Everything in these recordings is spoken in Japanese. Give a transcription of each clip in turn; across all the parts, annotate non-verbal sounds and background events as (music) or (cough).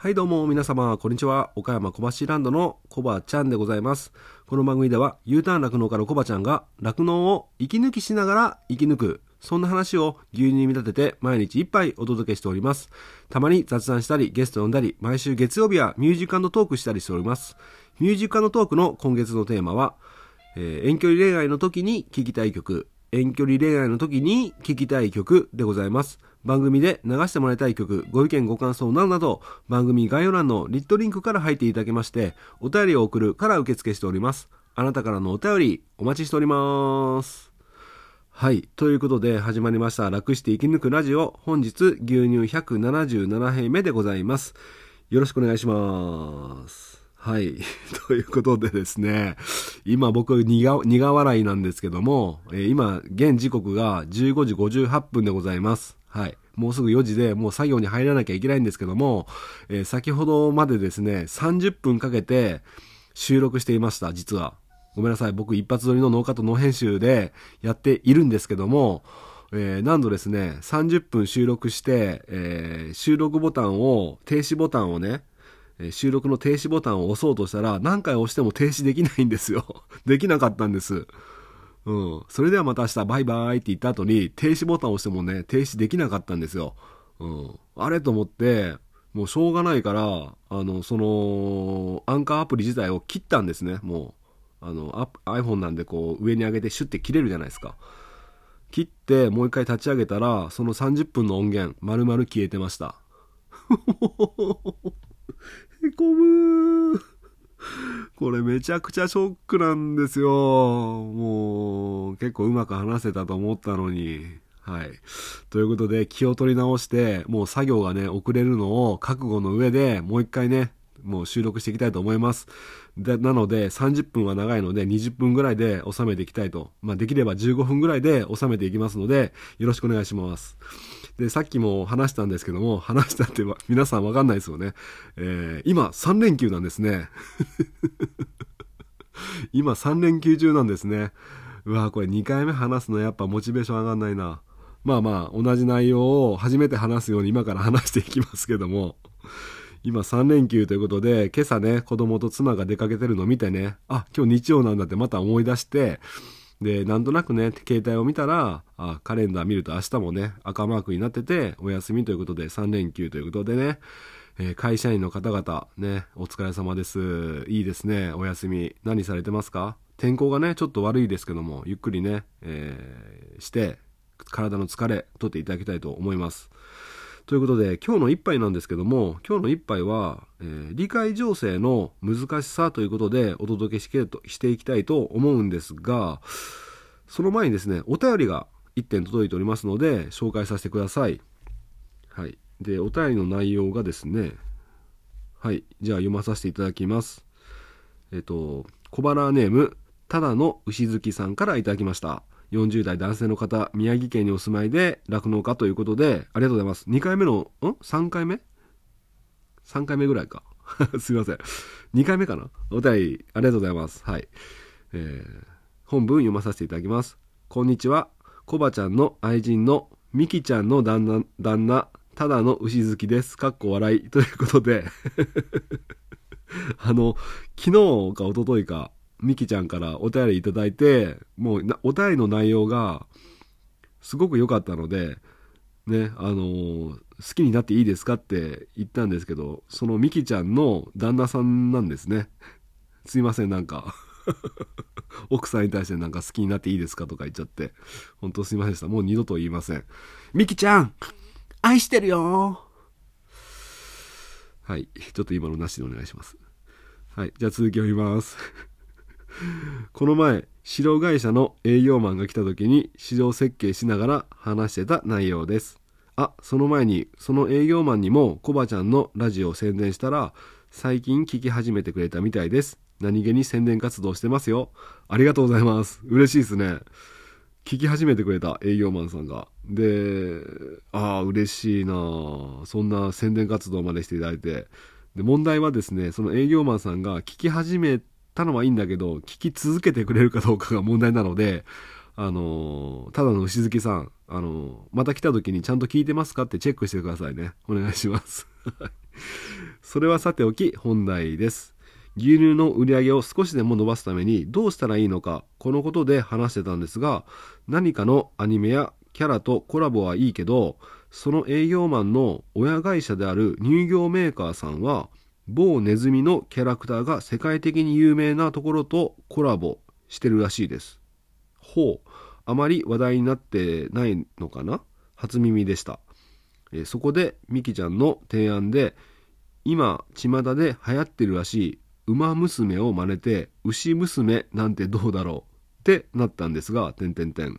はいどうも皆様、こんにちは。岡山小橋ランドのコバちゃんでございます。この番組では U ターン酪農家のコバちゃんが酪農を息抜きしながら生き抜く、そんな話を牛乳に見立てて毎日一杯お届けしております。たまに雑談したり、ゲスト呼んだり、毎週月曜日はミュージックトークしたりしております。ミュージックトークの今月のテーマは、えー遠距離恋愛の時に聴きたい曲、遠距離恋愛の時に聴きたい曲でございます。番組で流してもらいたい曲、ご意見ご感想などなど、番組概要欄のリットリンクから入っていただけまして、お便りを送るから受付しております。あなたからのお便り、お待ちしております。はい。ということで始まりました。楽して生き抜くラジオ。本日、牛乳177杯目でございます。よろしくお願いします。はい。(laughs) ということでですね、今僕苦、笑いなんですけども、えー今、現時刻が15時58分でございます。はい。もうすぐ4時でもう作業に入らなきゃいけないんですけども、えー先ほどまでですね、30分かけて収録していました、実は。ごめんなさい。僕一発撮りのノーカットノー編集でやっているんですけども、えー何度ですね、30分収録して、えー収録ボタンを、停止ボタンをね、収録の停止ボタンを押そうとしたら、何回押しても停止できないんですよ。(laughs) できなかったんです。うん。それではまた明日バイバイって言った後に、停止ボタンを押してもね、停止できなかったんですよ。うん。あれと思って、もうしょうがないから、あの、その、アンカーアプリ自体を切ったんですね、もう。あの、iPhone なんでこう、上に上げてシュッて切れるじゃないですか。切って、もう一回立ち上げたら、その30分の音源、丸々消えてました。(laughs) へこむ。これめちゃくちゃショックなんですよ。もう、結構うまく話せたと思ったのに。はい。ということで、気を取り直して、もう作業がね、遅れるのを覚悟の上で、もう一回ね、もう収録していきたいと思います。でなので、30分は長いので、20分ぐらいで収めていきたいと。まあ、できれば15分ぐらいで収めていきますので、よろしくお願いします。で、さっきも話したんですけども、話したって皆さんわかんないですよね。えー今、3連休なんですね。(laughs) 今、3連休中なんですね。うわこれ2回目話すのやっぱモチベーション上がんないな。まあまあ、同じ内容を初めて話すように今から話していきますけども。今3連休ということで、今朝ね、子供と妻が出かけてるのを見てね、あ、今日日曜なんだってまた思い出して、で、なんとなくね、携帯を見たら、あ、カレンダー見ると明日もね、赤マークになってて、お休みということで3連休ということでね、えー会社員の方々、ね、お疲れ様です。いいですね、お休み。何されてますか？天候がね、ちょっと悪いですけども、ゆっくりね、えーして、体の疲れ、取っていただきたいと思います。ということで、今日の一杯なんですけども、今日の一杯は、えー理解情勢の難しさということでお届けしけとしていきたいと思うんですが、その前にですね、お便りが1点届いておりますので、紹介させてください。はい。で、お便りの内容がですね、はい。じゃあ読まさせていただきます。えっと、小腹ネーム、ただの牛好きさんからいただきました。40代男性の方、宮城県にお住まいで酪農家ということで、ありがとうございます。2回目の、ん ?3 回目 ?3 回目ぐらいか。(laughs) すいません。2回目かな？お便り、ありがとうございます。はい。えー本文読まさせていただきます。こんにちは。コバちゃんの愛人のミキちゃんの旦那、旦那、ただの牛好きです。かっこ笑い。ということで、(laughs) あの、昨日か一昨日か、ミキちゃんからお便りいただいて、もうお便りの内容がすごく良かったので、ね、あのー好きになっていいですかって言ったんですけど、そのミキちゃんの旦那さんなんですね。すいません、なんか。(laughs) 奥さんに対してなんか好きになっていいですかとか言っちゃって。本当すいませんでした。もう二度と言いません。ミキちゃん愛してるよはい。ちょっと今のなしでお願いします。はい。じゃあ続きを読みます。この前、市場会社の営業マンが来た時に市場設計しながら話してた内容です。あ、その前に、その営業マンにもコバちゃんのラジオを宣伝したら、最近聞き始めてくれたみたいです。何気に宣伝活動してますよ。ありがとうございます。嬉しいですね。聞き始めてくれた営業マンさんが。で、ああ、嬉しいなそんな宣伝活動までしていただいて。で、問題はですね、その営業マンさんが聞き始めてたのはいいんだけど、聞き続けてくれるかどうかが問題なので、あのーただの牛好きさん、あのーまた来た時にちゃんと聞いてますかってチェックしてくださいね。お願いします。それはさておき本題です牛乳の売り上げを少しでも伸ばすためにどうしたらいいのかこのことで話してたんですが何かのアニメやキャラとコラボはいいけどその営業マンの親会社である乳業メーカーさんは某ネズミのキャラクターが世界的に有名なところとコラボしてるらしいです。ほうあまり話題になってないのかな？初耳でした。えそこでミキちゃんの提案で今巷で流行ってるらしい馬娘を真似て牛娘なんてどうだろう？ってなったんですが、点点点。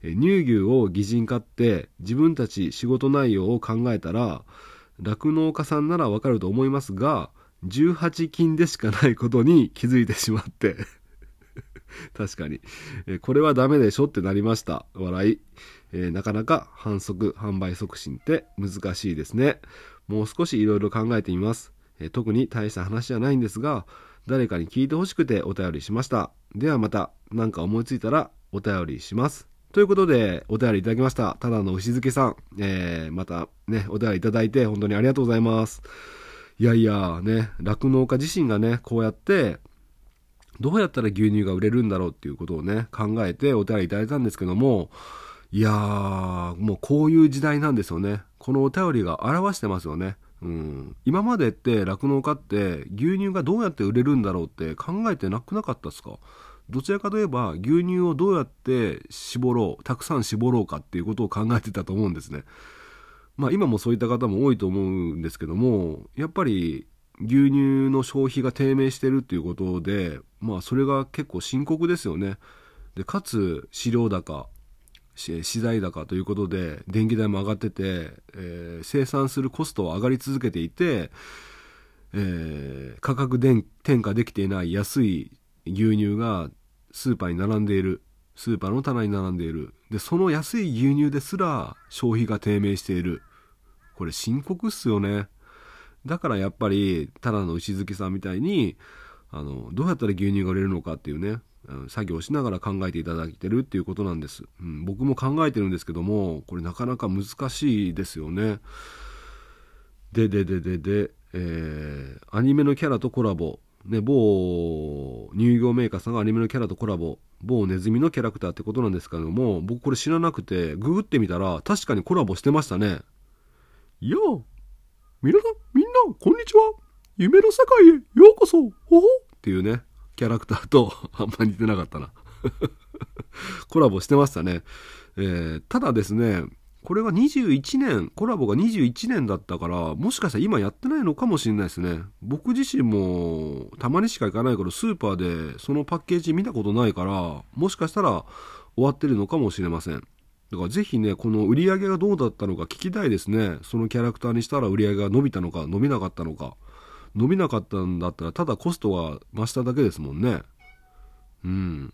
乳牛を擬人化って自分たち仕事内容を考えたら酪農家さんならわかると思いますが18金でしかないことに気づいてしまって。(laughs) 確かに、これはダメでしょってなりました。笑い、えー、なかなか反則販売促進って難しいですね。もう少しいろいろ考えてみます。え特に大した話じゃないんですが、誰かに聞いてほしくてお便りしました。ではまた何か思いついたらお便りします。ということで、お便りいただきました。ただの牛漬さん。えー、またね、お便りいただいて本当にありがとうございます。いやいや、ね、酪農家自身がね、こうやって、どうやったら牛乳が売れるんだろうっていうことをね、考えてお便りいただいたんですけども、いやー、もうこういう時代なんですよね。このお便りが表してますよね。うん、今までって酪農家って牛乳がどうやって売れるんだろうって考えてなくなかったですか？どちらかといえば牛乳をどうやって絞ろうたくさん絞ろうかっていうことを考えてたと思うんですね。まあ今もそういった方も多いと思うんですけどもやっぱり牛乳の消費が低迷してるっていうことでまあそれが結構深刻ですよね。でかつ飼料高資材高ということで電気代も上がってて、えー、生産するコストは上がり続けていて、えー、価格転嫁できていない安い牛乳がスーパーに並んでいるスーパーの棚に並んでいる。でその安い牛乳ですら消費が低迷している。これ深刻っすよね。だからやっぱりただの牛月さんみたいにあのどうやったら牛乳が売れるのかっていうね作業しながら考えていただいてるっていうことなんです、うん、僕も考えてるんですけどもこれなかなか難しいですよね。ででででで、えー、アニメのキャラとコラボ。ね、某乳業メーカーさんがアニメのキャラとコラボ。某ネズミのキャラクターってことなんですけども僕これ知らなくてググってみたら確かにコラボしてましたね。いや皆さんみんなこんにちは。夢の世界へようこそ。ほほ。っていうねキャラクターと (laughs) あんま似てなかったな。(laughs) コラボしてましたね。えー、ただですね、これが21年、コラボが21年だったから、もしかしたら今やってないのかもしれないですね。僕自身もたまにしか行かないからスーパーでそのパッケージ見たことないから、もしかしたら終わってるのかもしれません。だからぜひね、この売り上げがどうだったのか聞きたいですね。そのキャラクターにしたら売り上げが伸びたのか伸びなかったのか。伸びなかったんだったらただコストが増しただけですもんねうん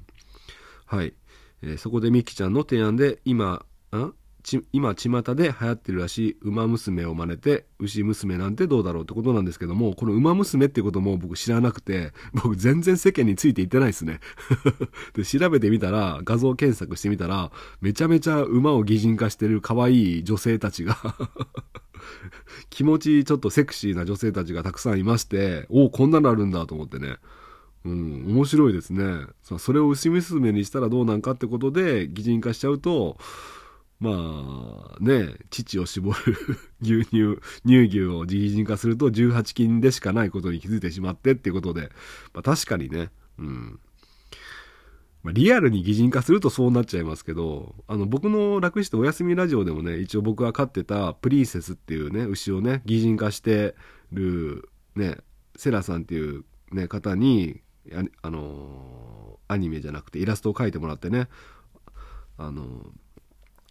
はい、えー、そこでミキちゃんの提案で今んち今巷で流行ってるらしい馬娘を真似て牛娘なんてどうだろうってことなんですけどもこの馬娘ってことも僕知らなくて僕全然世間についていってないですね (laughs) で調べてみたら画像検索してみたらめちゃめちゃ馬を擬人化してる可愛い女性たちが (laughs) 気持ちちょっとセクシーな女性たちがたくさんいまして、おお、こんなのあるんだと思ってね。うん、面白いですね。それを牛娘にしたらどうなんかってことで擬人化しちゃうと、まあね、乳を絞る (laughs) 牛乳、乳牛を擬人化すると18金でしかないことに気づいてしまってっていうことで、まあ確かにね、うん、まあ、リアルに擬人化するとそうなっちゃいますけど、あの、僕の楽してお休みラジオでもね、一応僕が飼ってたプリンセスっていうね、牛をね、擬人化してる、ね、セラさんっていうね、方に、あ、あのー、アニメじゃなくてイラストを描いてもらってね、あのー、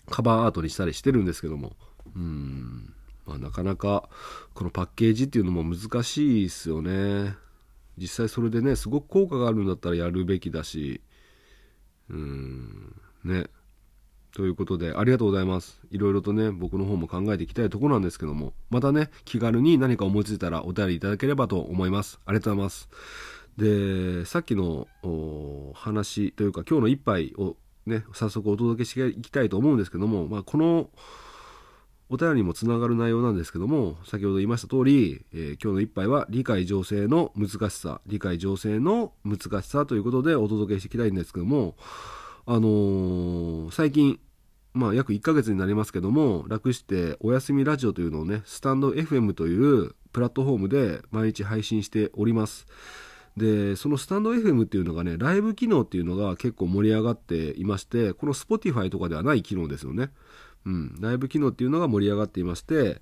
カバーアートにしたりしてるんですけども、うん、まあ、なかなかこのパッケージっていうのも難しいですよね。実際それでね、すごく効果があるんだったらやるべきだし、うん。ね。ということでありがとうございます。いろいろとね僕の方も考えていきたいところなんですけども。またね気軽に何か思いついたらお便りいただければと思います。ありがとうございます。でさっきの話というか今日の一杯をね早速お届けしていきたいと思うんですけども、まあ、このお便りにもつながる内容なんですけども、先ほど言いました通り、えー、今日の一杯は理解情勢の難しさ、理解情勢の難しさということでお届けしていきたいんですけども、あのー、最近、まあ約1ヶ月になりますけども、楽してお休みラジオというのをね、スタンド FM というプラットフォームで毎日配信しております。で、そのスタンド FM っていうのがね、ライブ機能っていうのが結構盛り上がっていまして、この Spotify とかではない機能ですよね。うん、ライブ機能っていうのが盛り上がっていまして、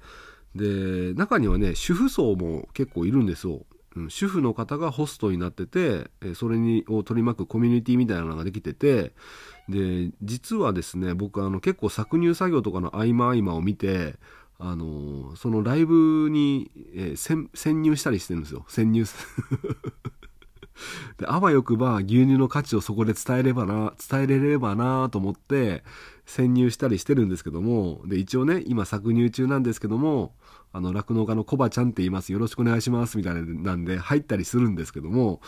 で、中にはね、主婦層も結構いるんですよ。うん、主婦の方がホストになってて、それにを取り巻くコミュニティみたいなのができてて、で、実はですね、僕あの結構搾乳作業とかの合間合間を見て、あのそのライブに、えー、潜入したりしてるんですよ。潜入 (laughs) で、あわよくば牛乳の価値をそこで伝えればな、伝えれればなと思って潜入したりしてるんですけども、で、一応ね、今搾乳中なんですけども、あの、酪農家のコバちゃんって言います。よろしくお願いします。みたいなんで入ったりするんですけども、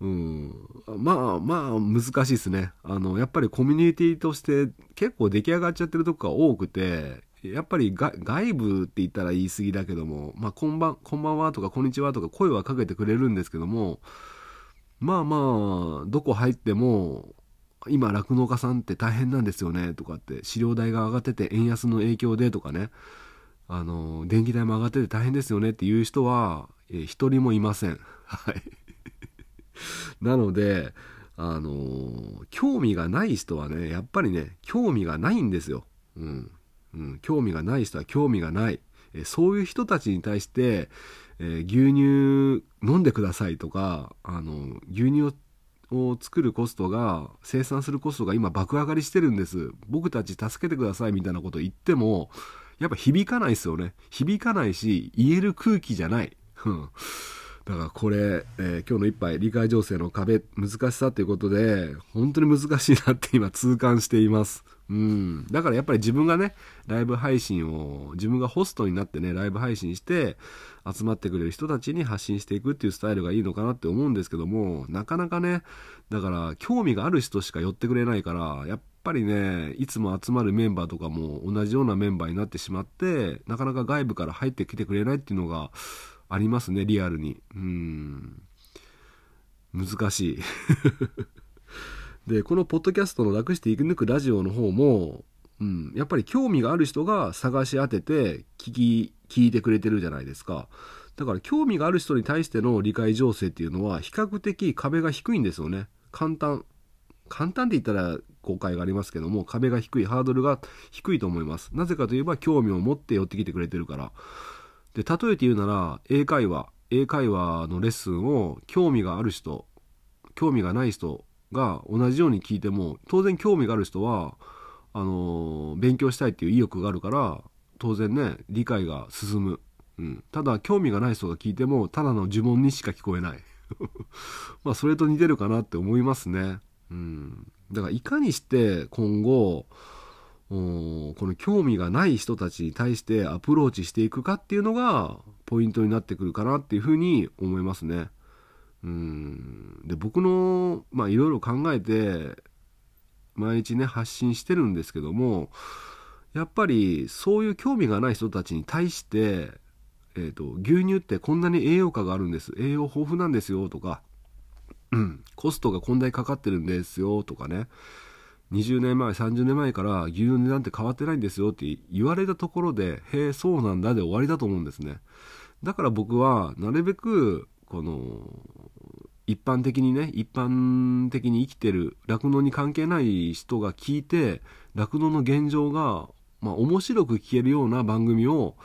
うん、まあまあ難しいですね。あの、やっぱりコミュニティとして結構出来上がっちゃってるとこが多くて、やっぱり外部って言ったら言い過ぎだけども、まあ、こんばん、こんばんはとか、こんにちはとか声はかけてくれるんですけども、まあまあ、どこ入っても、今、酪農家さんって大変なんですよね、とかって、飼料代が上がってて、円安の影響でとかね、あの、電気代も上がってて大変ですよねっていう人は、えー、一人もいません。はい。(laughs) なので、あの興味がない人はね、やっぱりね、興味がないんですよ。うん。うん、興味がない人は興味がない、えそういう人たちに対して、えー、牛乳飲んでくださいとかあの牛乳を作るコストが生産するコストが今爆上がりしてるんです。僕たち助けてくださいみたいなこと言ってもやっぱ響かないですよね。響かないし言える空気じゃない。だからこれ、えー、今日の一杯理解情勢の壁難しさということで本当に難しいなって今痛感していますうん。だからやっぱり自分がね、ライブ配信を、自分がホストになってね、ライブ配信して、集まってくれる人たちに発信していくっていうスタイルがいいのかなって思うんですけども、なかなかね、だから興味がある人しか寄ってくれないから、やっぱりね、いつも集まるメンバーとかも同じようなメンバーになってしまって、なかなか外部から入ってきてくれないっていうのがありますね、リアルに。うん。難しい。(laughs) で、このポッドキャストの楽して生き抜くラジオの方も、うん、やっぱり興味がある人が探し当てて聞き、聞いてくれてるじゃないですか。だから興味がある人に対しての理解情勢っていうのは比較的壁が低いんですよね。簡単。簡単って言ったら誤解がありますけども、壁が低い、ハードルが低いと思います。なぜかといえば興味を持って寄ってきてくれてるから。で、例えて言うなら、英会話、英会話のレッスンを興味がある人、興味がない人が同じように聞いても当然興味がある人はあの勉強したいっていう意欲があるから当然ね理解が進む、うん、ただ興味がない人が聞いてもただの呪文にしか聞こえない。(laughs) まあそれと似てるかなって思いますね、うん、だからいかにして今後この興味がない人たちに対してアプローチしていくかっていうのがポイントになってくるかなっていうふうに思いますね。うん。で僕のまあいろいろ考えて毎日ね発信してるんですけどもやっぱりそういう興味がない人たちに対して、えーと、牛乳ってこんなに栄養価があるんです。栄養豊富なんですよとか、うん、コストがこんなにかかってるんですよとかね。20年前30年前から牛乳の値段って変わってないんですよって言われたところでへえそうなんだで終わりだと思うんですね。だから僕はなるべくこの一般的にね一般的に生きてる酪農に関係ない人が聞いて酪農の現状が、まあ、面白く聞けるような番組を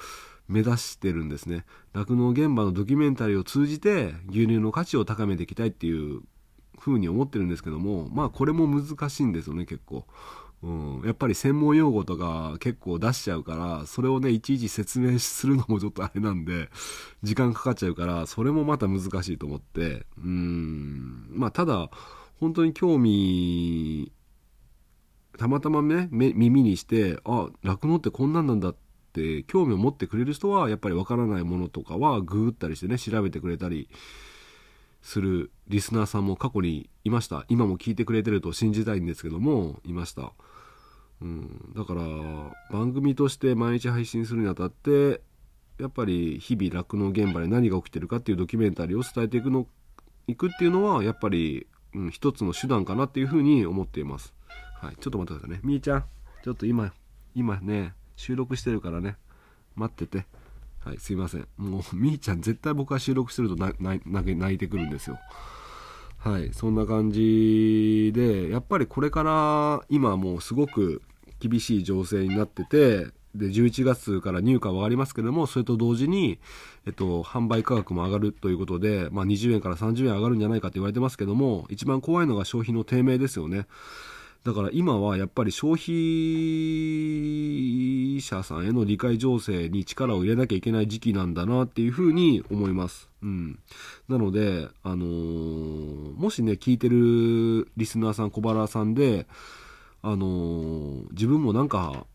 目指してるんですね。酪農現場のドキュメンタリーを通じて牛乳の価値を高めていきたいっていうふうに思ってるんですけどもまあこれも難しいんですよね結構。うん、やっぱり専門用語とか結構出しちゃうからそれをねいちいち説明するのもちょっとあれなんで時間かかっちゃうからそれもまた難しいと思って。うん。まあただ本当に興味たまたまね耳にしてあ酪農ってこんなんなんだって興味を持ってくれる人はやっぱりわからないものとかはググったりしてね調べてくれたりするリスナーさんも過去にいました今も聞いてくれてると信じたいんですけどもいましたうん、だから番組として毎日配信するにあたってやっぱり日々酪農現場で何が起きてるかっていうドキュメンタリーを伝えていくのいくっていうのはやっぱり、うん、一つの手段かなっていうふうに思っています。はい、ちょっと待ってくださいね。みーちゃん、ちょっと今、今ね、収録してるからね、待ってて。はい、すいません。もう、みーちゃん絶対僕が収録してると泣いてくるんですよ。はい、そんな感じで、やっぱりこれから今もうすごく厳しい情勢になってて、で、11月から入荷は上がりますけども、それと同時に、えっと、販売価格も上がるということで、まあ20円から30円上がるんじゃないかと言われてますけども、一番怖いのが消費の低迷ですよね。だから今はやっぱり消費者さんへの理解情勢に力を入れなきゃいけない時期なんだなっていうふうに思います。うん。なので、あのーもしね、聞いてるリスナーさん、小原さんで、あのー自分もなんか、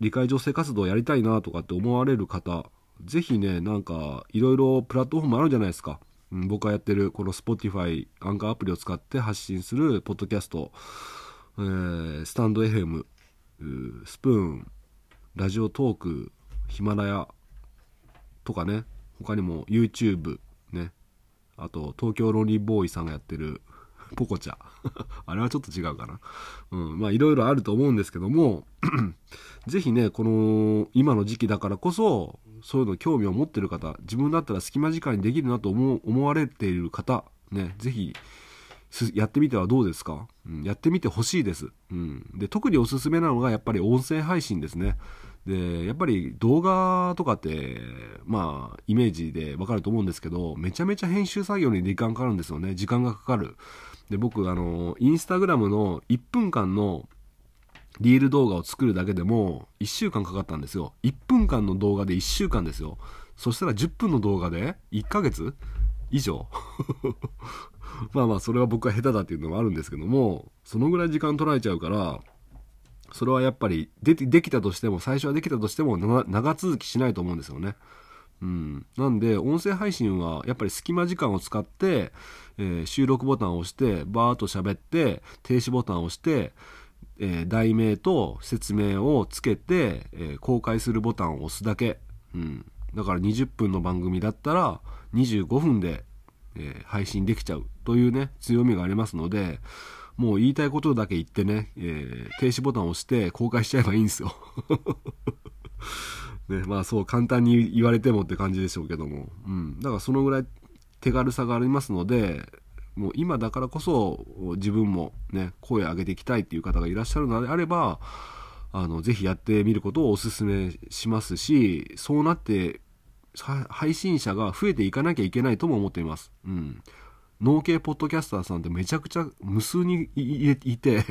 理解情勢活動やりたいなとかって思われる方、ぜひね、なんか、いろいろプラットフォームあるじゃないですか。うん、僕がやってる、この Spotify、アンカーアプリを使って発信するポッドキャスト、えスタンド FM、スプーン、ラジオトーク、ヒマラヤとかね、他にも YouTube、ね、あと東京ロンリーボーイさんがやってるポコチャ。(laughs) あれはちょっと違うかな。うん、まあいろいろあると思うんですけども、(clears throat) ぜひね、この今の時期だからこそ、そういうの興味を持ってる方、自分だったら隙間時間にできるなと思う思われている方、ね、ぜひやってみてはどうですか、うん、やってみてほしいです、うん。で、特におすすめなのがやっぱり音声配信ですね。で、やっぱり動画とかって、まあ、イメージでわかると思うんですけど、めちゃめちゃ編集作業に時間かかるんですよね。時間がかかる。で、僕、あの、インスタグラムの1分間のリール動画を作るだけでも1週間かかったんですよ。1分間の動画で1週間ですよ。そしたら10分の動画で1ヶ月以上 (laughs) まあまあ、それは僕は下手だっていうのもあるんですけども、そのぐらい時間取られちゃうから、それはやっぱりでできたとしても、最初はできたとしても長続きしないと思うんですよね。うん。なんで、音声配信はやっぱり隙間時間を使って、えー収録ボタンを押して、バーっと喋って、停止ボタンを押して、えー題名と説明をつけて、えー公開するボタンを押すだけ。うん。だから20分の番組だったら25分で、えー配信できちゃうというね、強みがありますので、もう言いたいことだけ言ってね、えー停止ボタンを押して公開しちゃえばいいんですよ。(laughs) ね、まあそう簡単に言われてもって感じでしょうけども。うん。だからそのぐらい手軽さがありますので、もう今だからこそ自分もね、声を上げていきたいっていう方がいらっしゃるのであれば、あの、ぜひやってみることをお勧めしますし、そうなって、配信者が増えていかなきゃいけないとも思っています。うん。農系ポッドキャスターさんってめちゃくちゃ無数にいて、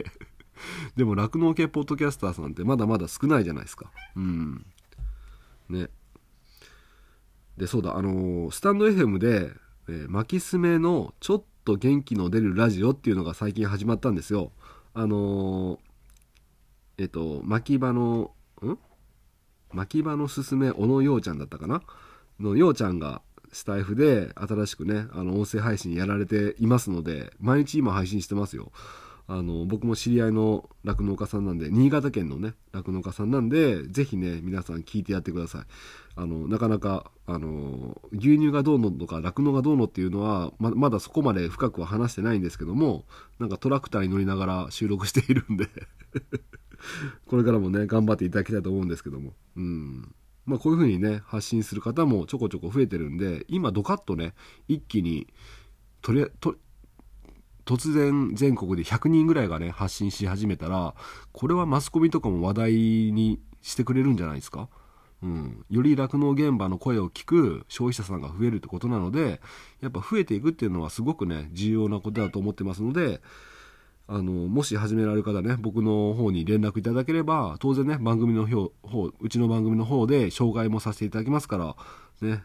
(laughs) でも酪農系ポッドキャスターさんってまだまだ少ないじゃないですか。うん。ね。で、そうだ、あのースタンド FM で、えー、巻きすめのちょっと元気の出るラジオっていうのが最近始まったんですよ。あのーえっと、巻き場の、ん？巻き場のすすめ、小野ようちゃんだったかな？のようちゃんがスタイフで新しくね、あの、音声配信やられていますので、毎日今配信してますよ。あの、僕も知り合いの酪農家さんなんで、新潟県のね、酪農家さんなんで、ぜひね、皆さん聞いてやってください。あの、なかなか、あの、牛乳がどうのとか、酪農がどうのっていうのは、ままだそこまで深くは話してないんですけども、なんかトラクターに乗りながら収録しているんで、(laughs) これからもね、頑張っていただきたいと思うんですけども。うん。まあこういう風にね、発信する方もちょこちょこ増えてるんで、今ドカッとね、一気に、とりと、突然全国で100人ぐらいがね、発信し始めたら、これはマスコミとかも話題にしてくれるんじゃないですか？うん。より酪農現場の声を聞く消費者さんが増えるってことなので、やっぱ増えていくっていうのはすごくね、重要なことだと思ってますので、あの、もし始められる方ね、僕の方に連絡いただければ、当然ね、番組の方、うちの番組の方で紹介もさせていただきますから、ね、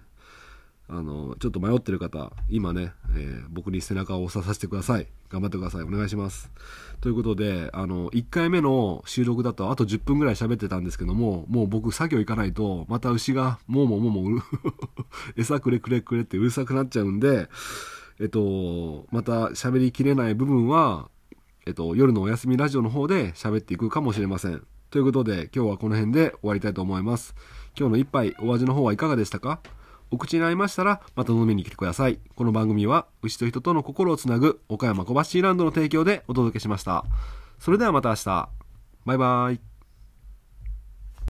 あの、ちょっと迷ってる方、今ね、えー僕に背中を押ささせてください。頑張ってください。お願いします。ということで、あの、1回目の収録だとあと10分ぐらい喋ってたんですけども、もう僕作業行かないと、また牛が、もうもうもうもう、(laughs) 餌くれくれくれってうるさくなっちゃうんで、えっと、また喋りきれない部分は、えっと、夜のお休みラジオの方で喋っていくかもしれません。ということで今日はこの辺で終わりたいと思います。今日の一杯お味の方はいかがでしたか？お口に合いましたらまた飲みに来てください。この番組は牛と人との心をつなぐ岡山小橋ランドの提供でお届けしました。それではまた明日。バイバイ。